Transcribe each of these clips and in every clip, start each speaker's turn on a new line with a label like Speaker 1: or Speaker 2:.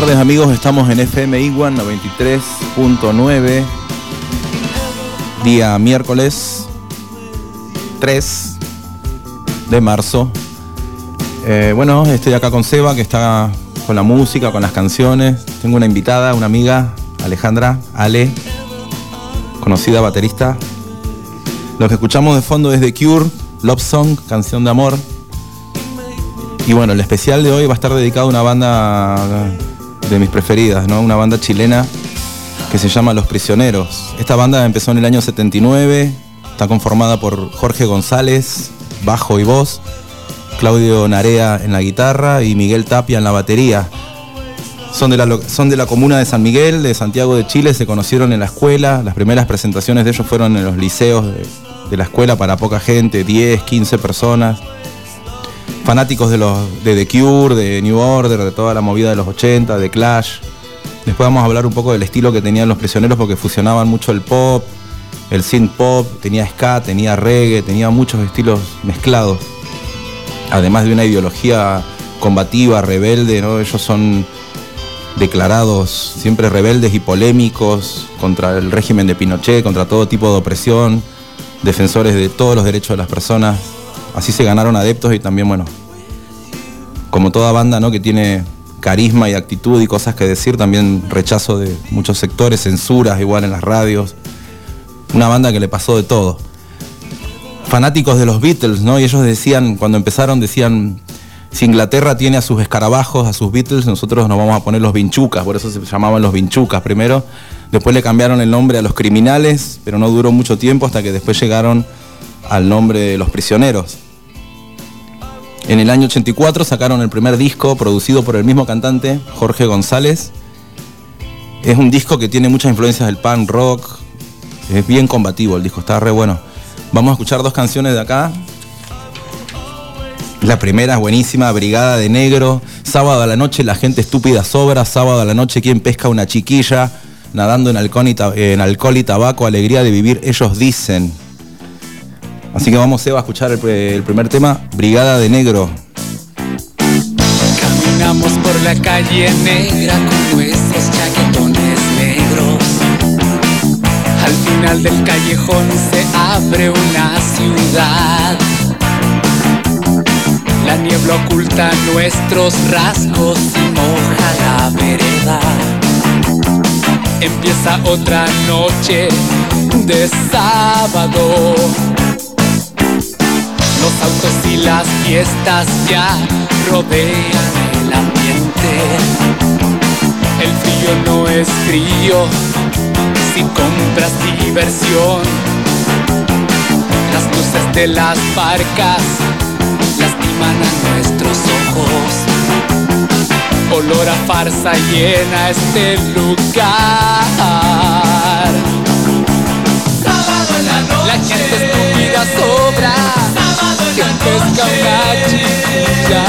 Speaker 1: Tardes amigos, estamos en FM Iguan 93.9, día miércoles 3 de marzo. Eh, bueno, estoy acá con Seba, que está con la música, con las canciones. Tengo una invitada, una amiga, Alejandra, Ale, conocida baterista. Lo que escuchamos de fondo es The Cure, Love Song, canción de amor. Y bueno, el especial de hoy va a estar dedicado a una banda de mis preferidas, ¿no? Una banda chilena que se llama Los Prisioneros. Esta banda empezó en el año 79, está conformada por Jorge González, bajo y voz, Claudio Narea en la guitarra y Miguel Tapia en la batería. Son de, la, son de la comuna de San Miguel, de Santiago de Chile, se conocieron en la escuela, las primeras presentaciones de ellos fueron en los liceos de, de la escuela para poca gente, 10, 15 personas fanáticos de los de The Cure, de New Order, de toda la movida de los 80, de Clash. Después vamos a hablar un poco del estilo que tenían los prisioneros porque fusionaban mucho el pop, el synth pop, tenía ska, tenía reggae, tenía muchos estilos mezclados. Además de una ideología combativa, rebelde. Ellos son declarados siempre rebeldes y polémicos contra el régimen de Pinochet, contra todo tipo de opresión, defensores de todos los derechos de las personas. Así se ganaron adeptos y también, bueno, como toda banda ¿no? que tiene carisma y actitud y cosas que decir, también rechazo de muchos sectores, censuras igual en las radios. Una banda que le pasó de todo. Fanáticos de los Beatles, ¿no? Y ellos decían, cuando empezaron, decían, si Inglaterra tiene a sus escarabajos, a sus Beatles, nosotros nos vamos a poner los vinchucas, por eso se llamaban los vinchucas primero. Después le cambiaron el nombre a los criminales, pero no duró mucho tiempo hasta que después llegaron al nombre de los prisioneros. En el año 84 sacaron el primer disco producido por el mismo cantante, Jorge González. Es un disco que tiene muchas influencias del punk rock. Es bien combativo el disco, está re bueno. Vamos a escuchar dos canciones de acá. La primera es buenísima, Brigada de Negro. Sábado a la noche la gente estúpida sobra. Sábado a la noche quien pesca una chiquilla. Nadando en alcohol y, en alcohol y tabaco, alegría de vivir, ellos dicen. Así que vamos, Eva, a escuchar el, el primer tema, Brigada de Negro.
Speaker 2: Caminamos por la calle negra con nuestros chaquetones negros. Al final del callejón se abre una ciudad. La niebla oculta nuestros rasgos y moja la vereda. Empieza otra noche de sábado los autos y las fiestas ya rodean el ambiente. El frío no es frío si compras diversión. Las luces de las barcas lastiman a nuestros ojos. Olor a farsa llena este lugar.
Speaker 3: Sábado en la noche.
Speaker 2: La gente estúpida sobra una chiquilla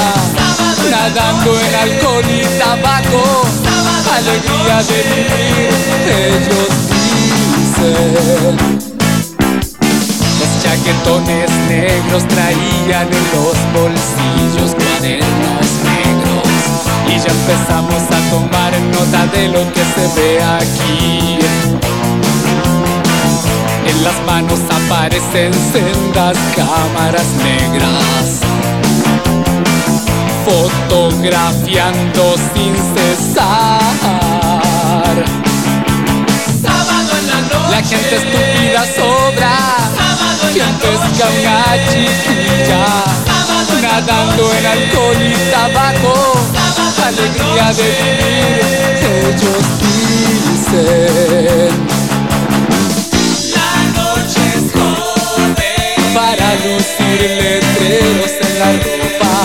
Speaker 2: Nadando en alcohol y tabaco Alegría de vivir, ellos dicen. Los chaquetones negros traían en los bolsillos cuadernos negros. Y ya empezamos a tomar nota de lo que se ve aquí en las manos aparecen sendas cámaras negras, fotografiando sin cesar.
Speaker 3: Sábado en la noche.
Speaker 2: La gente estúpida sobra,
Speaker 3: Sábado en
Speaker 2: quien
Speaker 3: la
Speaker 2: pesca una chiquilla,
Speaker 3: Sábado en
Speaker 2: nadando en
Speaker 3: noche.
Speaker 2: alcohol y tabaco,
Speaker 3: Sábado en
Speaker 2: alegría de vivir, ellos dicen. Letreros en la ropa.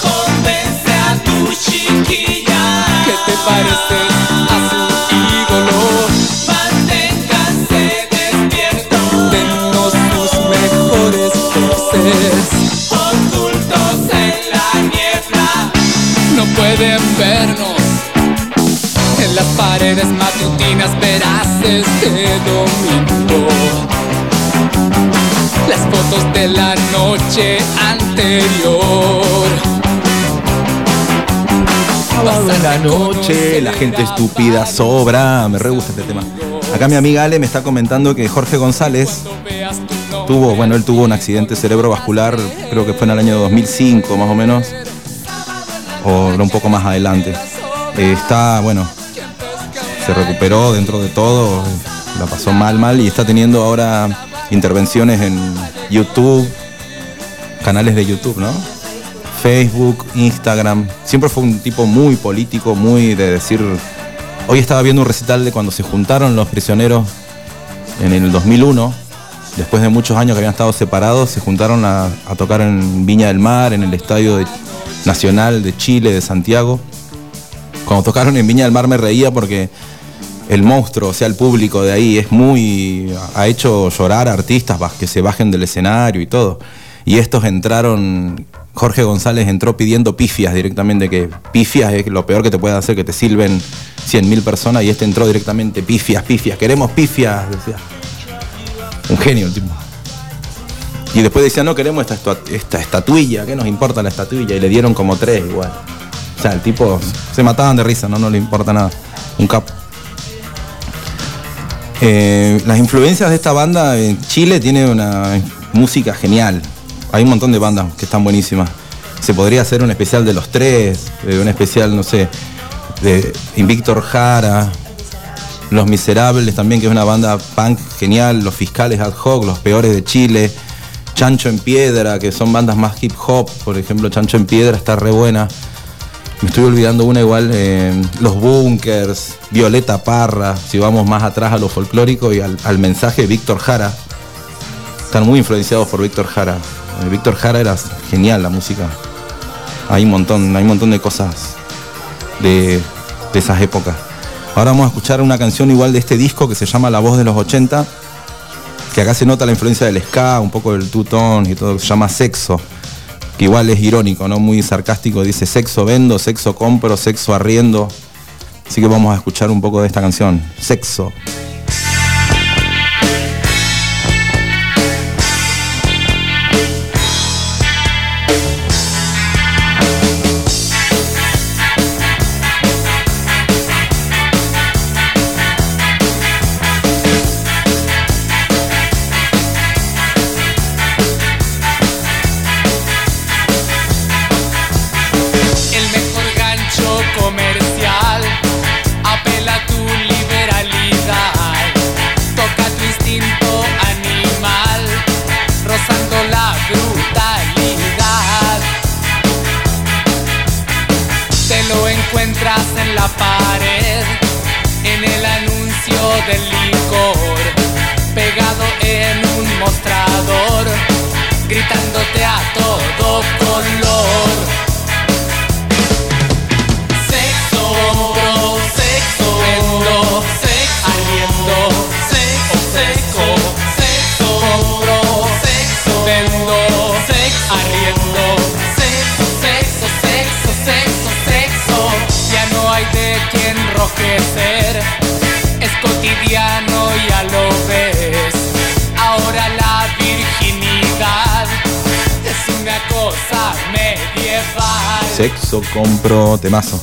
Speaker 3: Convence a tu chiquilla.
Speaker 2: ¿Qué te parece a su ídolo?
Speaker 3: Manténganse despiertos.
Speaker 2: Denos sus mejores voces.
Speaker 3: Ocultos en la niebla.
Speaker 2: No pueden vernos en las paredes matutinas. Verás este domingo fotos de la noche anterior.
Speaker 1: La gente estúpida sobra. Me re gusta este tema. Acá mi amiga Ale me está comentando que Jorge González tuvo, bueno, él tuvo un accidente cerebrovascular, creo que fue en el año 2005 más o menos, o un poco más adelante. Eh, está, bueno, se recuperó dentro de todo, la pasó mal, mal y está teniendo ahora intervenciones en YouTube, canales de YouTube, ¿no? Facebook, Instagram. Siempre fue un tipo muy político, muy de decir. Hoy estaba viendo un recital de cuando se juntaron los prisioneros en el 2001, después de muchos años que habían estado separados, se juntaron a, tocar en Viña del Mar, en el Estadio Nacional de Chile, de Santiago. Cuando tocaron en Viña del Mar me reía porque el monstruo, o sea, el público de ahí es muy. ha hecho llorar a artistas que se bajen del escenario y todo. Y estos entraron. Jorge González entró pidiendo pifias directamente, que pifias es lo peor que te puede hacer, que te silben 100.000 personas, y este entró directamente pifias, pifias, queremos pifias, decía. Un genio el tipo. Y después decía, no queremos esta, esta estatuilla, ¿qué nos importa la estatuilla? Y le dieron como tres igual. O sea, el tipo se mataban de risa, no, no le importa nada. Un capo. Eh, las influencias de esta banda en Chile tiene una música genial. Hay un montón de bandas que están buenísimas. Se podría hacer un especial de los tres, eh, un especial, no sé, de Víctor Jara, Los Miserables también, que es una banda punk genial, Los Fiscales Ad Hoc, Los Peores de Chile, Chancho en Piedra, que son bandas más hip hop, por ejemplo, Chancho en Piedra está re buena. Me estoy olvidando una igual, eh, Los Bunkers, Violeta Parra, si vamos más atrás a lo folclórico y al, mensaje Víctor Jara. Están muy influenciados por Víctor Jara. Eh, Víctor Jara era genial la música. Hay un montón, hay un montón de cosas de, de esas épocas. Ahora vamos a escuchar una canción igual de este disco que se llama La Voz de los 80, que acá se nota la influencia del ska, un poco del two-tone y todo, se llama Sexo, igual es irónico, ¿no? Muy sarcástico, dice sexo vendo, sexo compro, sexo arriendo. Así que vamos a escuchar un poco de esta canción, Sexo.
Speaker 4: Enrojecer, es cotidiano, ya lo ves. Ahora la virginidad es una cosa medieval.
Speaker 1: Sexo, compro, temazo.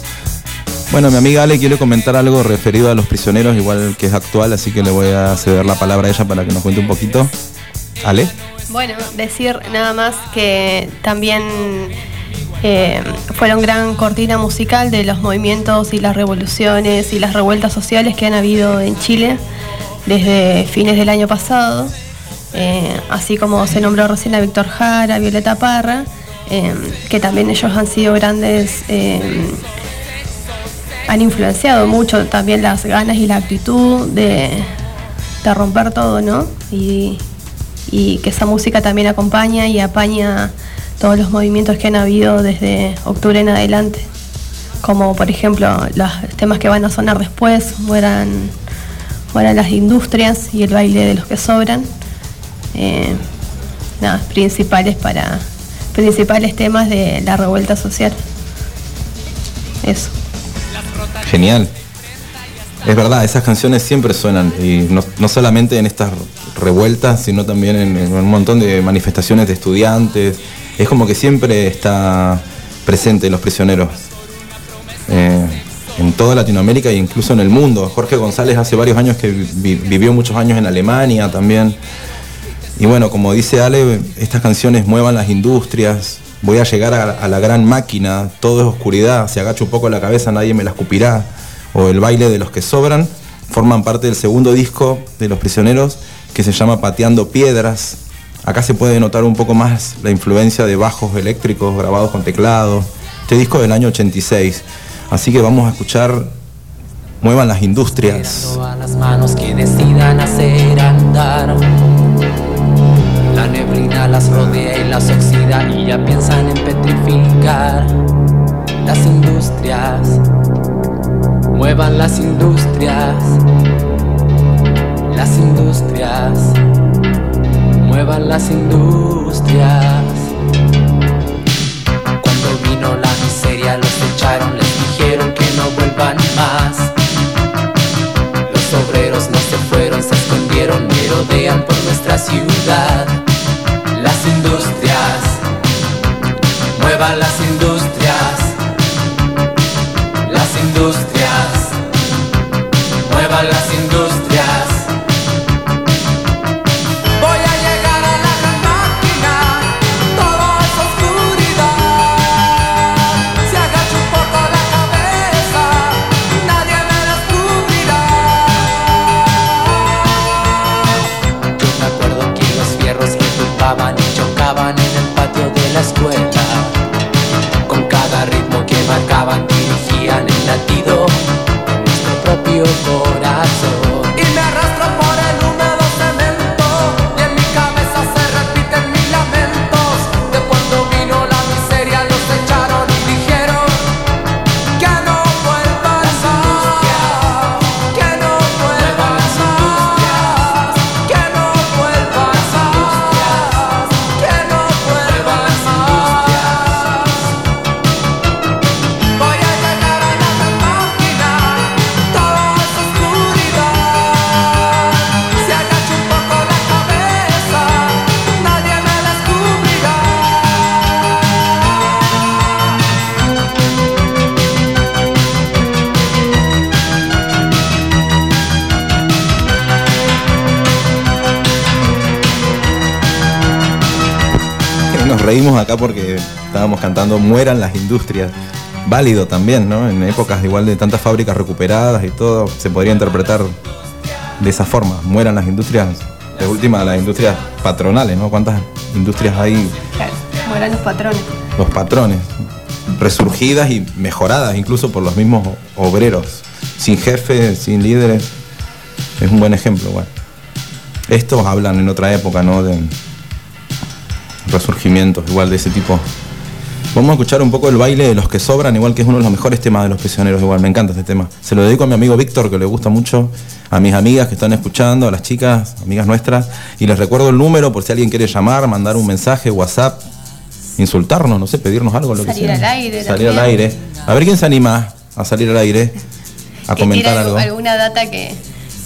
Speaker 1: Bueno, mi amiga Ale quiere comentar algo referido a los prisioneros, igual que es actual, así que le voy a ceder la palabra a ella para que nos cuente un poquito. Ale.
Speaker 5: Bueno, decir nada más que también eh, fueron gran cortina musical de los movimientos y las revoluciones y las revueltas sociales que han habido en Chile desde fines del año pasado. Eh, así como se nombró recién a Víctor Jara, Violeta Parra, eh, que también ellos han sido grandes, eh, han influenciado mucho también las ganas y la actitud de, de romper todo, ¿no? Y, y que esa música también acompaña y apaña todos los movimientos que han habido desde octubre en adelante. Como por ejemplo los temas que van a sonar después, mueran, mueran las industrias y el baile de los que sobran. Eh, nada, principales para principales temas de la revuelta social. Eso.
Speaker 1: Genial. Es verdad, esas canciones siempre suenan, y no, no solamente en estas revueltas, sino también en, en un montón de manifestaciones de estudiantes. Es como que siempre está presente los prisioneros. eh, en toda Latinoamérica e incluso en el mundo. Jorge González hace varios años que vi- vivió muchos años en Alemania también. Y bueno, como dice Ale, estas canciones muevan las industrias, voy a llegar a, la gran máquina, todo es oscuridad, si agacho un poco la cabeza nadie me la escupirá, o el baile de los que sobran, forman parte del segundo disco de Los Prisioneros que se llama Pateando Piedras. Acá se puede notar un poco más la influencia de bajos eléctricos grabados con teclado. Este disco del año 86. Así que vamos a escuchar Muevan las industrias.
Speaker 6: La neblina las rodea y las oxida y ya piensan en petrificar las industrias. Muevan las industrias. Las industrias. Muevan las industrias. Cuando vino la miseria los echaron, les dijeron que no vuelvan más. Los obreros no se fueron, se escondieron, merodean por nuestra ciudad.
Speaker 1: Reímos acá porque estábamos cantando Mueran las industrias. Válido también, ¿no? En épocas igual de tantas fábricas recuperadas y todo, se podría interpretar de esa forma. Mueran las industrias, de última las industrias patronales, ¿no? ¿Cuántas industrias hay?
Speaker 5: Claro, mueran los patrones.
Speaker 1: Los patrones, resurgidas y mejoradas incluso por los mismos obreros, sin jefes, sin líderes. Es un buen ejemplo, bueno. Estos hablan en otra época, ¿no? De resurgimientos, igual de ese tipo. Vamos a escuchar un poco el baile de los que sobran, igual que es uno de los mejores temas de los prisioneros, igual, me encanta este tema. Se lo dedico a mi amigo Víctor, que le gusta mucho, a mis amigas que están escuchando, a las chicas, amigas nuestras, y les recuerdo el número por si alguien quiere llamar, mandar un mensaje, WhatsApp, insultarnos, no sé, pedirnos algo, lo que
Speaker 5: Salir al aire
Speaker 1: Salir al aire. A ver quién se anima a salir al aire, a
Speaker 5: que
Speaker 1: comentar algo.
Speaker 5: alguna data que,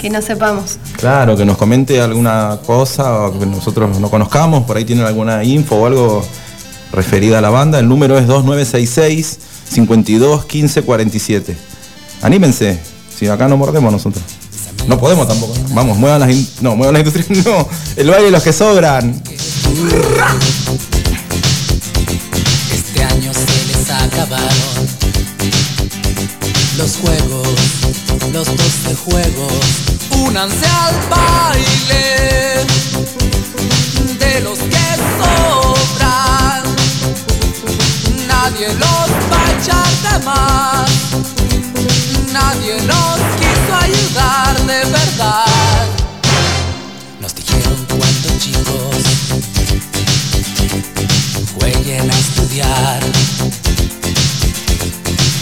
Speaker 5: que no sepamos.
Speaker 1: Claro, que nos comente alguna cosa o que nosotros no conozcamos, por ahí tienen alguna info o algo referida a la banda. El número es 2966 52 15 47. Anímense, si acá no mordemos nosotros. No podemos tampoco. Vamos, muevan las in- no, muevan las industrias, no. El baile de los que sobran.
Speaker 6: Este año se les acabaron los juegos, los 12 juegos. Únanse al baile de los que sobran. Nadie los va a echar de más. Nadie nos quiso ayudar de verdad. Nos dijeron cuando chicos jueguen a estudiar.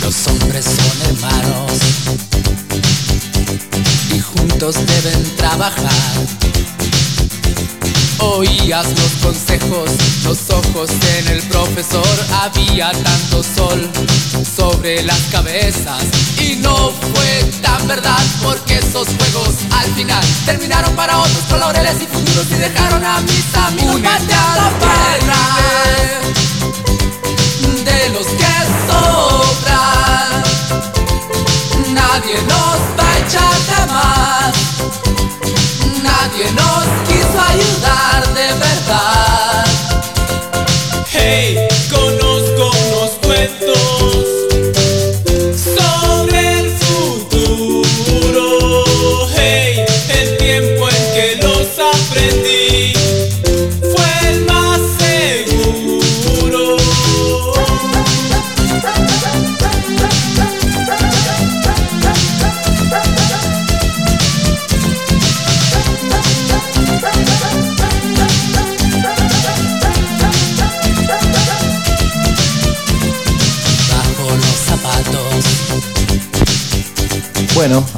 Speaker 6: Los hombres son hermanos y juntos deben trabajar. Oías los consejos, los ojos en el profesor. Había tanto sol sobre las cabezas y no fue tan verdad porque esos juegos al final terminaron para otros con laureles y futuros y dejaron a mis amigos pateando
Speaker 2: al
Speaker 6: piedras de los que sobran.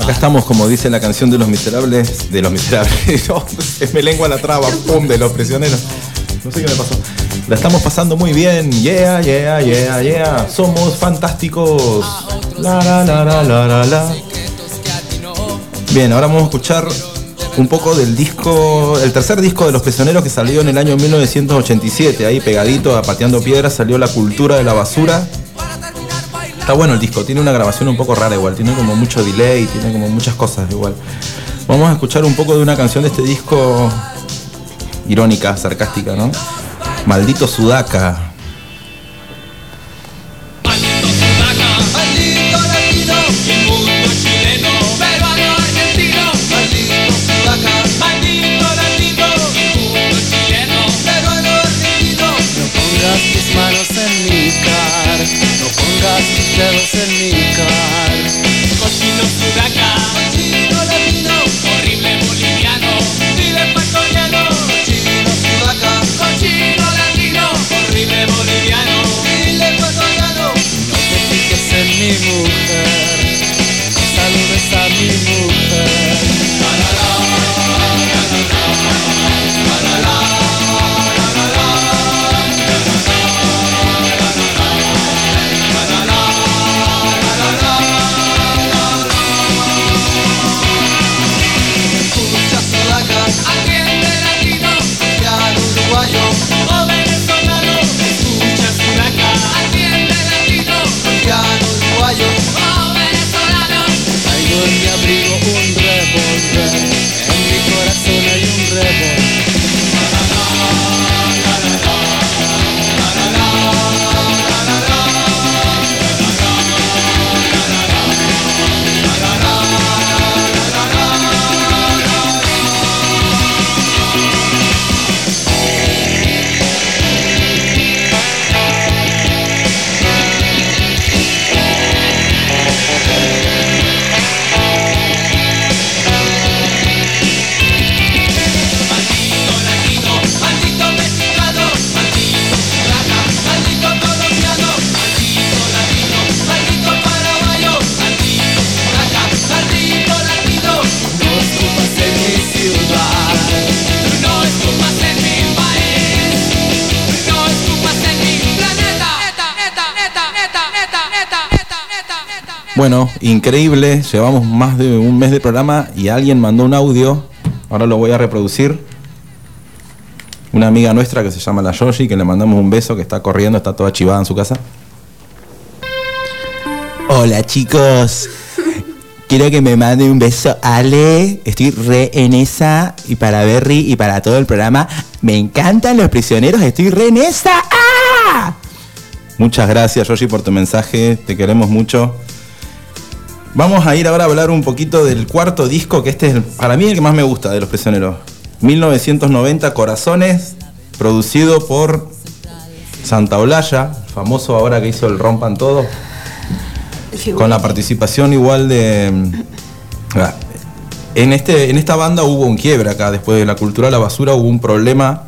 Speaker 1: Acá estamos, como dice la canción de los miserables. De los miserables. No, se me lengua la traba, pum, de los prisioneros. No sé qué me pasó. La estamos pasando muy bien. Yeah, yeah, yeah, yeah. Somos fantásticos. La, la, la, la, la, la, la. Bien, ahora vamos a escuchar un poco del disco, el tercer disco de Los Prisioneros que salió en el año 1987. Ahí pegadito a Pateando Piedras salió La Cultura de la Basura. Está bueno el disco, tiene una grabación un poco rara igual, tiene como mucho delay, tiene como muchas cosas igual. Vamos a escuchar un poco de una canción de este disco irónica, sarcástica,
Speaker 6: ¿no?
Speaker 2: Maldito Sudaca.
Speaker 1: Increíble, llevamos más de un mes de programa y alguien mandó un audio, ahora lo voy a reproducir. Una amiga nuestra que se llama la Yoshi, que le mandamos un beso, que está corriendo, está toda chivada en su casa. Hola chicos, quiero que me mande un beso Ale, estoy re en esa y para Berry y para todo el programa. Me encantan los prisioneros, estoy re en esa. ¡Ah! Muchas gracias Yoshi por tu mensaje, te queremos mucho. Vamos a ir ahora a hablar un poquito del cuarto disco, que este es el- para mí el que más me gusta de Los Prisioneros. 1990 Corazones, producido por Santa Olalla, famoso ahora que hizo el Rompan Todo, con la participación igual de... ah, En, este, en esta banda hubo un quiebre acá, después de la cultura de la basura hubo un problema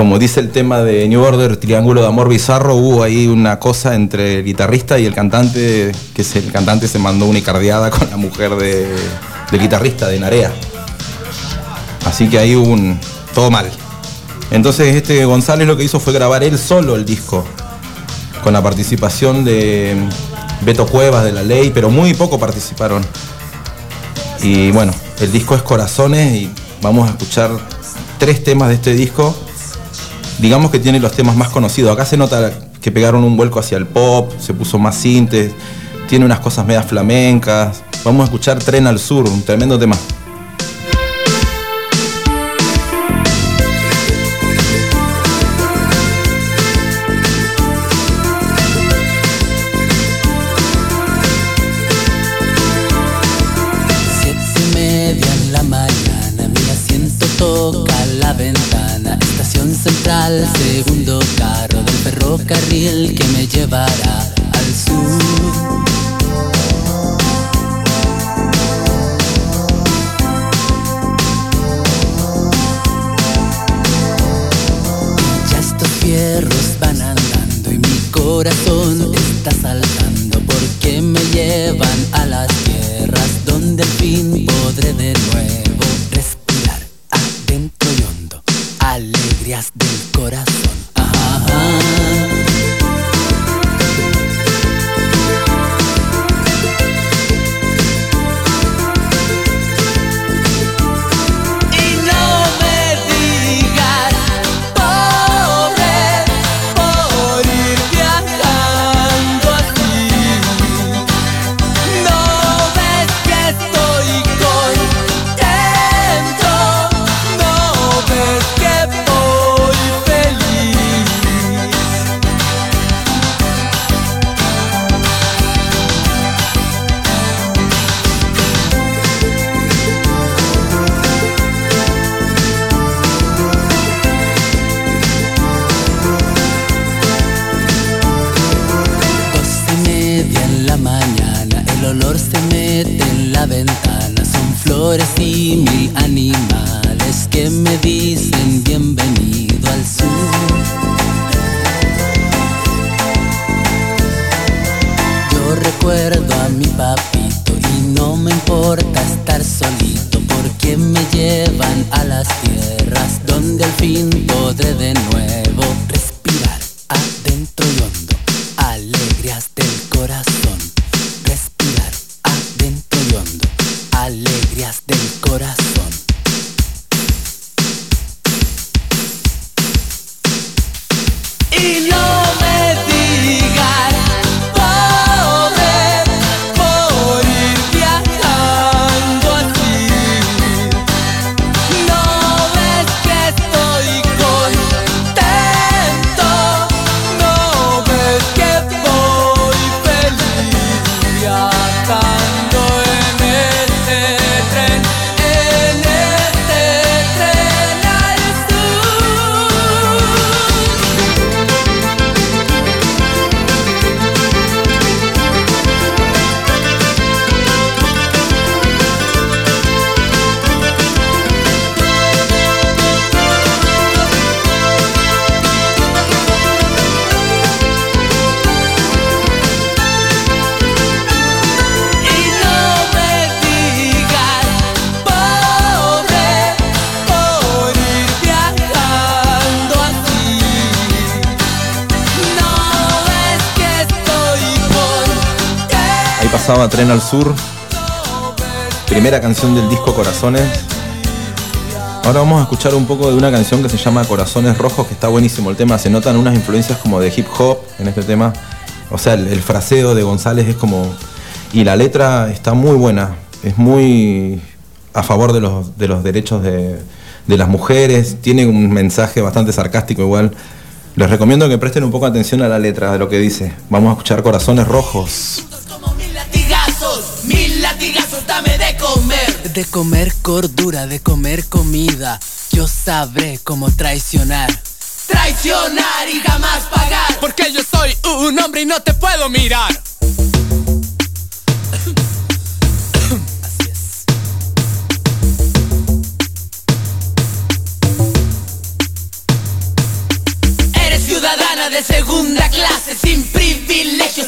Speaker 1: como dice el tema de New Order, Triángulo de Amor Bizarro, hubo ahí una cosa entre el guitarrista y el cantante, que se- el cantante se mandó una icardiada con la mujer de, del guitarrista, de Narea. Así que ahí hubo un... todo mal. Entonces este González lo que hizo fue grabar él solo el disco, con la participación de Beto Cuevas de la ley, pero muy poco participaron. Y bueno, el disco es Corazones y vamos a escuchar tres temas de este disco digamos que tiene los temas más conocidos. Acá se nota que pegaron un vuelco hacia el pop, se puso más sintes, tiene unas cosas medias flamencas. Vamos a escuchar Tren al Sur, un tremendo tema.
Speaker 6: Central, segundo carro del ferrocarril que me llevará flores y mil animales que me dicen bienvenido al sur. Yo recuerdo a mi papito y no me importa estar solito porque me llevan a las tierras donde al fin podré de nuevo
Speaker 1: Tren al Sur, primera canción del disco Corazones. Ahora vamos a escuchar un poco de una canción que se llama Corazones Rojos, que está buenísimo el tema. Se notan unas influencias como de hip hop en este tema. O sea, el, fraseo de González es como... Y la letra está muy buena, es muy a favor de los, de los derechos de, de las mujeres, tiene un mensaje bastante sarcástico igual. Les recomiendo que presten un poco atención a la letra de lo que dice. Vamos a escuchar Corazones Rojos.
Speaker 6: De comer cordura, de comer comida. Yo sabré cómo traicionar.
Speaker 2: Traicionar y jamás pagar.
Speaker 4: Porque yo soy un hombre y no te puedo mirar.
Speaker 2: Eres ciudadana de segunda clase, sin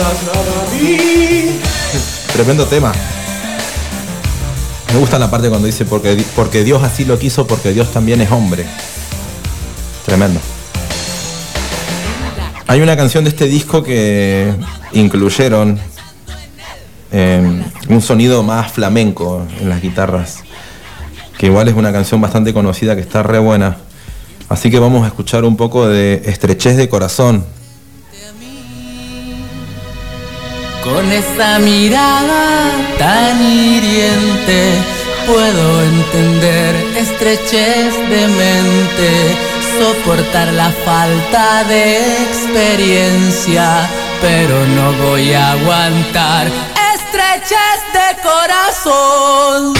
Speaker 1: Tremendo tema. Me gusta la parte cuando dice porque, porque Dios así lo quiso, porque Dios también es hombre. Tremendo. Hay una canción de este disco que incluyeron eh, un sonido más flamenco en las guitarras, que igual es una canción bastante conocida que está re buena. Así que vamos a escuchar un poco de Estrechez de Corazón.
Speaker 6: Con esa mirada tan hiriente puedo entender estrechez de mente, soportar la falta de experiencia, pero no voy a aguantar estrechez de corazón.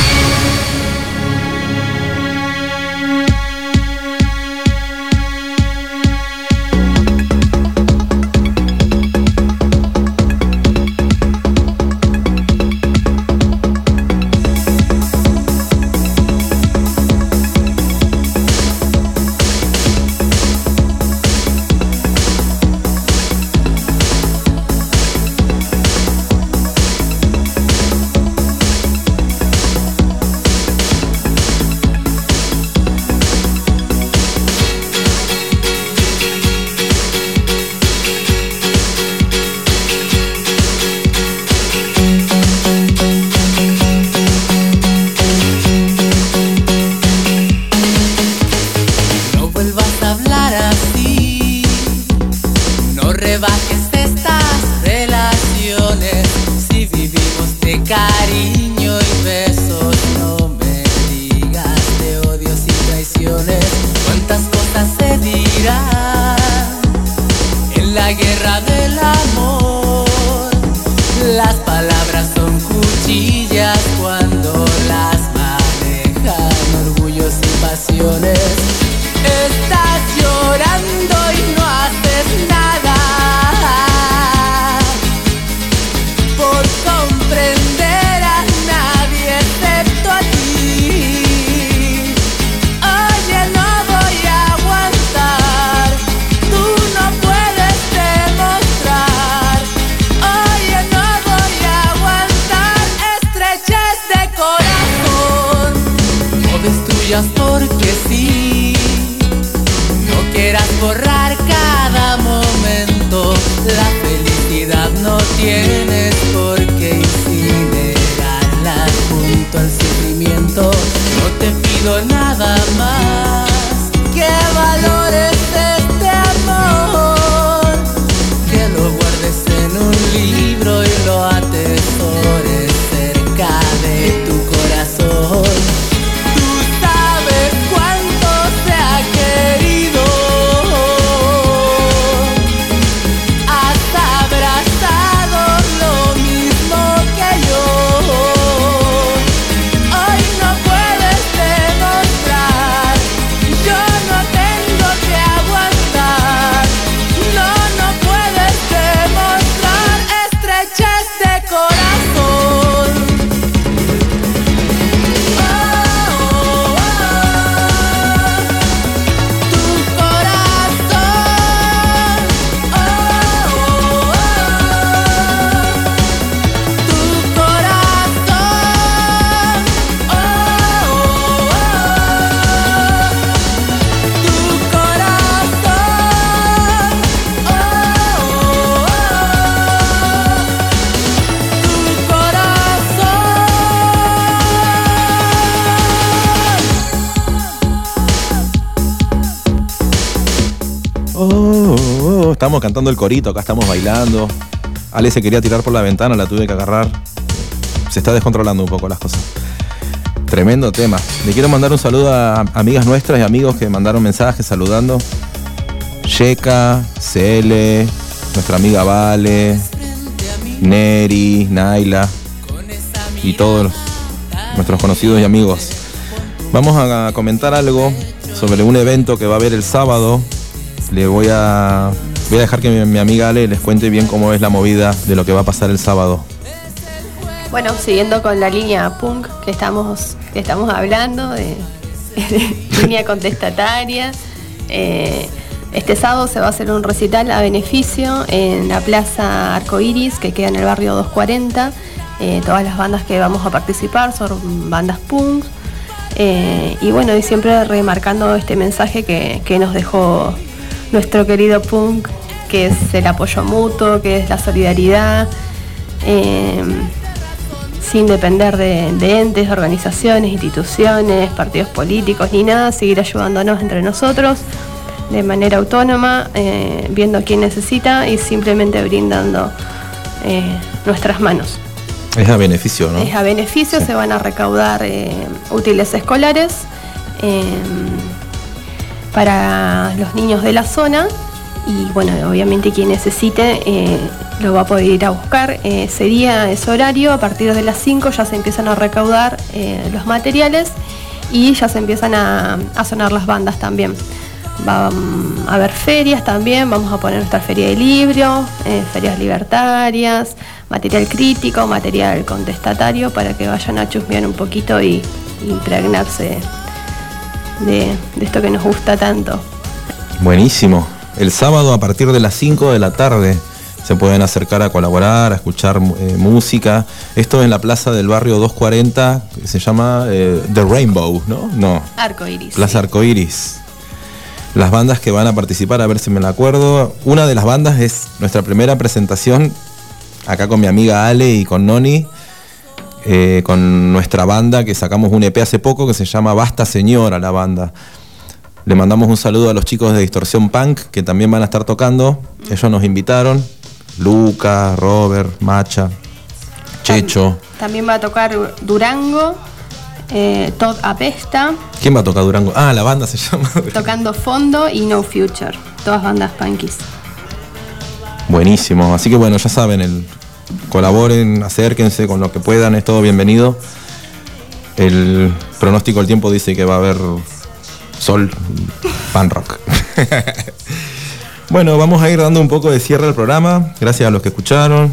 Speaker 1: Estamos cantando el corito, acá estamos bailando. Ale se quería tirar por la ventana, la tuve que agarrar. Se está descontrolando un poco las cosas. Tremendo tema. Le quiero mandar un saludo a amigas nuestras y amigos que mandaron mensajes saludando. Yeka, CL, nuestra amiga Vale, Neri, Naila y todos nuestros conocidos y amigos. Vamos a comentar algo sobre un evento que va a haber el sábado. Le voy a, voy a dejar que mi, mi amiga Ale les cuente bien cómo es la movida de lo que va a pasar el sábado.
Speaker 5: Bueno, siguiendo con la línea punk que estamos, que estamos hablando, de, de línea contestataria, eh, Este sábado se va a hacer un recital a beneficio en la Plaza Arcoiris, que queda en el barrio 240. Eh, todas las bandas que vamos a participar son bandas punk. Eh, y bueno, y siempre remarcando este mensaje que, que nos dejó nuestro querido punk, que es el apoyo mutuo, que es la solidaridad, eh, sin depender de, de entes, organizaciones, instituciones, partidos políticos ni nada, seguir ayudándonos entre nosotros de manera autónoma, eh, viendo quién necesita y simplemente brindando eh, nuestras manos.
Speaker 1: Es a beneficio, ¿no?
Speaker 5: Es a beneficio,
Speaker 1: Sí.
Speaker 5: se van a recaudar eh, útiles escolares eh, para los niños de la zona y bueno, obviamente quien necesite eh, lo va a poder ir a buscar. Eh, ese día, ese horario, a partir de las 5 ya se empiezan a recaudar eh, los materiales y ya se empiezan a, sonar las bandas también. Va mm, a haber ferias también, vamos a poner nuestra feria de libros, eh, ferias libertarias, material crítico, material contestatario, para que vayan a chusmear un poquito y impregnarse de esto que nos gusta tanto.
Speaker 1: Buenísimo. El sábado a partir de las 5 de la tarde se pueden acercar a colaborar, a escuchar eh, música. Esto en la plaza del barrio 240, que se llama eh, The Rainbow, ¿no? No,
Speaker 5: Arco iris.
Speaker 1: Plaza Arcoiris. Las bandas que van a participar, a ver si me la acuerdo. Una de las bandas es nuestra primera presentación acá con mi amiga Ale y con Noni. eh, con nuestra banda que sacamos un EP hace poco que se llama Basta Señora la banda. Le mandamos un saludo a los chicos de Distorsión Punk que también van a estar tocando. Ellos nos invitaron. Luca, Robert, Macha, Checho.
Speaker 5: También va a tocar Durango, eh, Todd Apesta,
Speaker 1: ¿Quién va a tocar Durango? Ah, la banda se llama.
Speaker 5: tocando Fondo y No Future. Todas bandas punkies.
Speaker 1: Buenísimo. Así que bueno, ya saben, el, colaboren, acérquense con lo que puedan, es todo bienvenido. El pronóstico del tiempo dice que va a haber pan rock. bueno, vamos a ir dando un poco de cierre al programa, gracias a los que escucharon.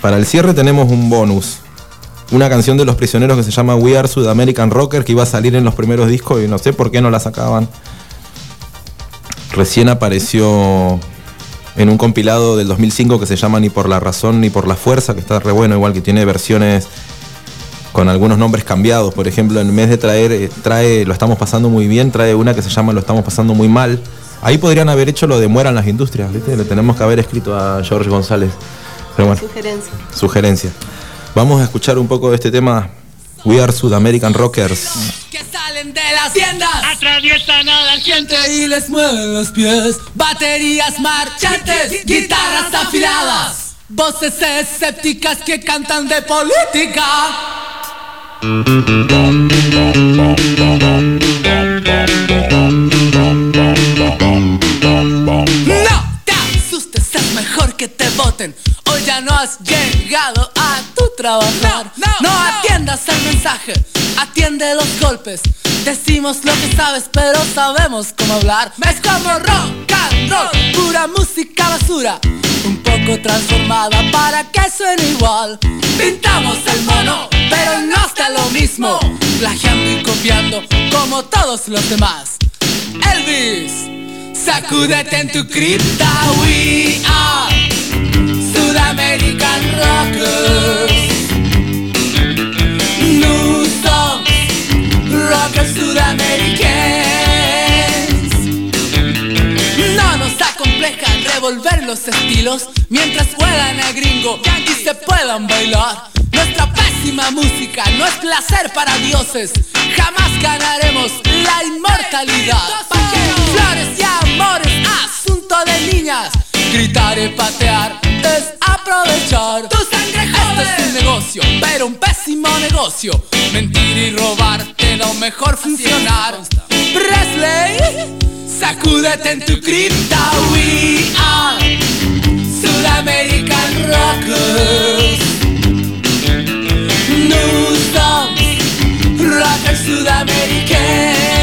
Speaker 1: Para el cierre tenemos un bonus. Una canción de los prisioneros que se llama We Are Sud American Rocker que iba a salir en los primeros discos y no sé por qué no la sacaban. Recién apareció en un compilado del 2005 que se llama Ni por la razón ni por la fuerza, que está re bueno, igual que tiene versiones con algunos nombres cambiados. Por ejemplo, en vez de traer, eh, trae Lo estamos pasando muy bien, trae una que se llama Lo estamos pasando muy mal. Ahí podrían haber hecho lo de mueran las industrias, ¿viste? Le tenemos que haber escrito a George González. Pero bueno,
Speaker 5: Sugerencia.
Speaker 1: sugerencia. Vamos a escuchar un poco de este tema. We are Sud American Rockers.
Speaker 6: que salen de las tiendas
Speaker 2: Atraviesan a la gente
Speaker 6: y les mueven los pies. Baterías marchantes, guitarras afiladas, voces escépticas que cantan de política. Hoy ya no has llegado a tu trabajar. No, atiendas el mensaje, atiende los golpes. Decimos lo que sabes, pero sabemos cómo hablar. Es como rock and roll, pura música basura. Transformada para que suene igual. Pintamos el mono, pero no está lo mismo. Plagiando y copiando como todos los demás. Elvis, sacúdete en tu cripta. We are Sudamerican Rockers. New songs, rockers sudamericanos. Revolver los estilos mientras juegan a gringo y se puedan bailar. Nuestra pésima música no es placer para dioses. Jamás ganaremos la inmortalidad. Flores y amores, asunto de niñas. Gritar y patear es aprovechar. Tu sangre Este es un negocio, pero un pésimo negocio. Mentir y robar te da mejor funcionar. Presley, sacúdete en tu cripta. We are Sudamerican Rockers. New songs, rockers sudamericanos.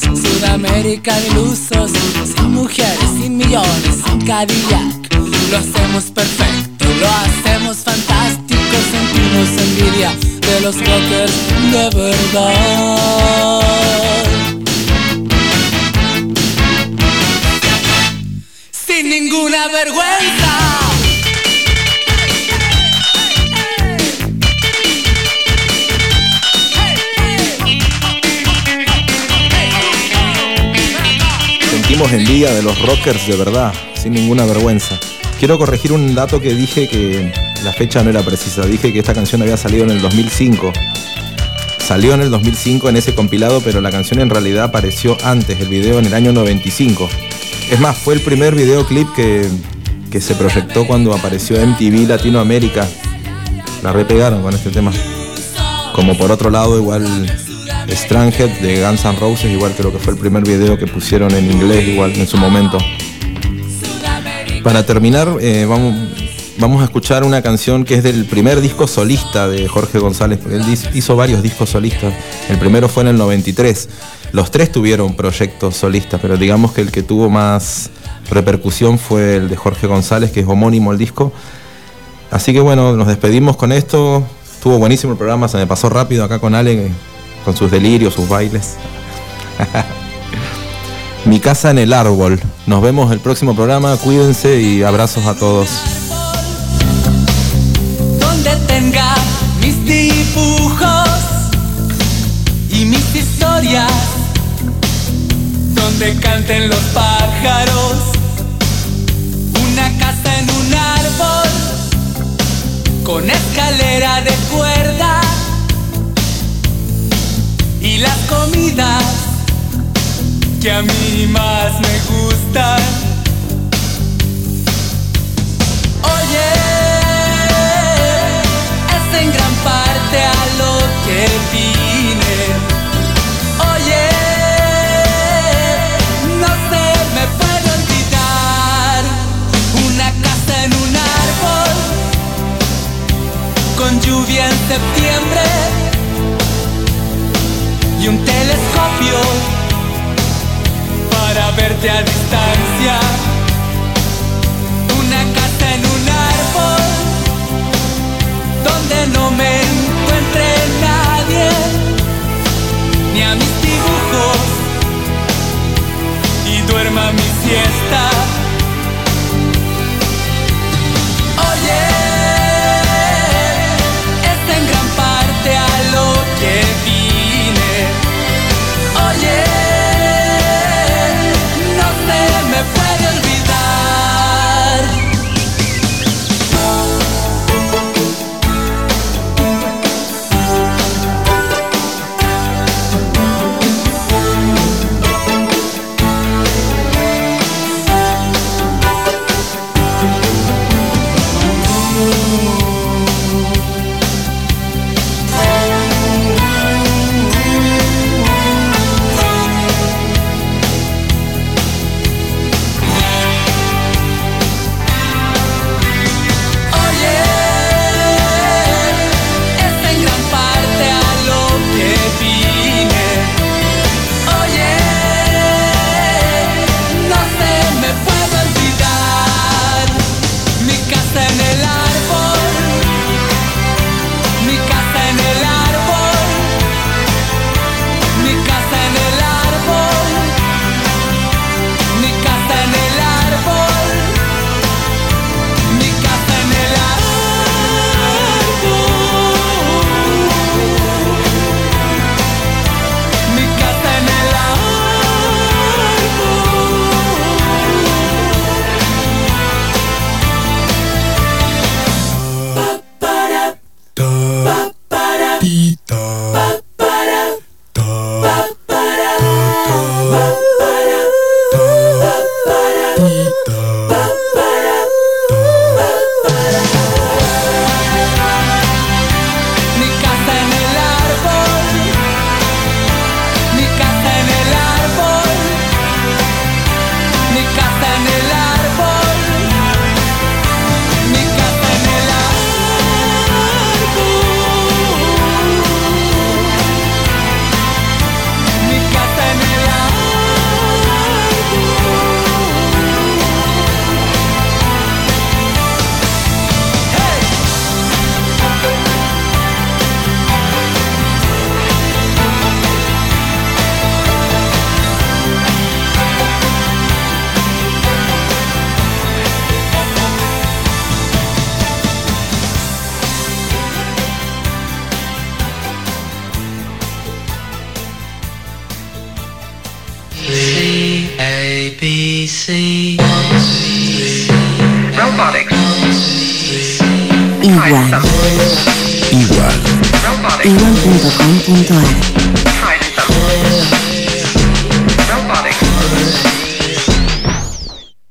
Speaker 2: Sudamérica de ilusos, sin mujeres, sin millones, sin Cadillac. Lo hacemos perfecto, lo hacemos fantástico, sentimos envidia de los rockers de verdad. Sin ninguna vergüenza.
Speaker 1: Sentimos envidia de los rockers de verdad, sin ninguna vergüenza. Quiero corregir un dato que dije que la fecha no era precisa. Dije que esta canción había salido en el 2005. Salió en el 2005 en ese compilado, pero la canción en realidad apareció antes, el video en el año 95. Es más, fue el primer videoclip que, que se proyectó cuando apareció MTV Latinoamérica. La repegaron con este tema. Como por otro lado, igual Stranghead de Guns N' Roses, igual creo que fue el primer video que pusieron en inglés, igual en su momento. Para terminar, eh, vamos, vamos a escuchar una canción que es del primer disco solista de Jorge González, él hizo varios discos solistas. El primero fue en el 93. Los tres tuvieron proyectos solistas, pero digamos que el que tuvo más repercusión fue el de Jorge González, que es homónimo el disco. Así que bueno, nos despedimos con esto. Estuvo buenísimo el programa, se me pasó rápido acá con Ale, con sus delirios, sus bailes. Mi casa en el árbol. Nos vemos el próximo programa. Cuídense y abrazos a todos.
Speaker 2: donde tenga mis dibujos y mis historias, donde canten los pájaros, una casa en un árbol, con escalera de cuerda las comidas que a mí más me gustan. Oye, es en gran parte a lo que vine. Oye, no se me puede olvidar una casa en un árbol con lluvia en septiembre y un telescopio para verte a distancia. Una casa en un árbol donde no me encuentre nadie, ni a mis dibujos y duerma mi siesta.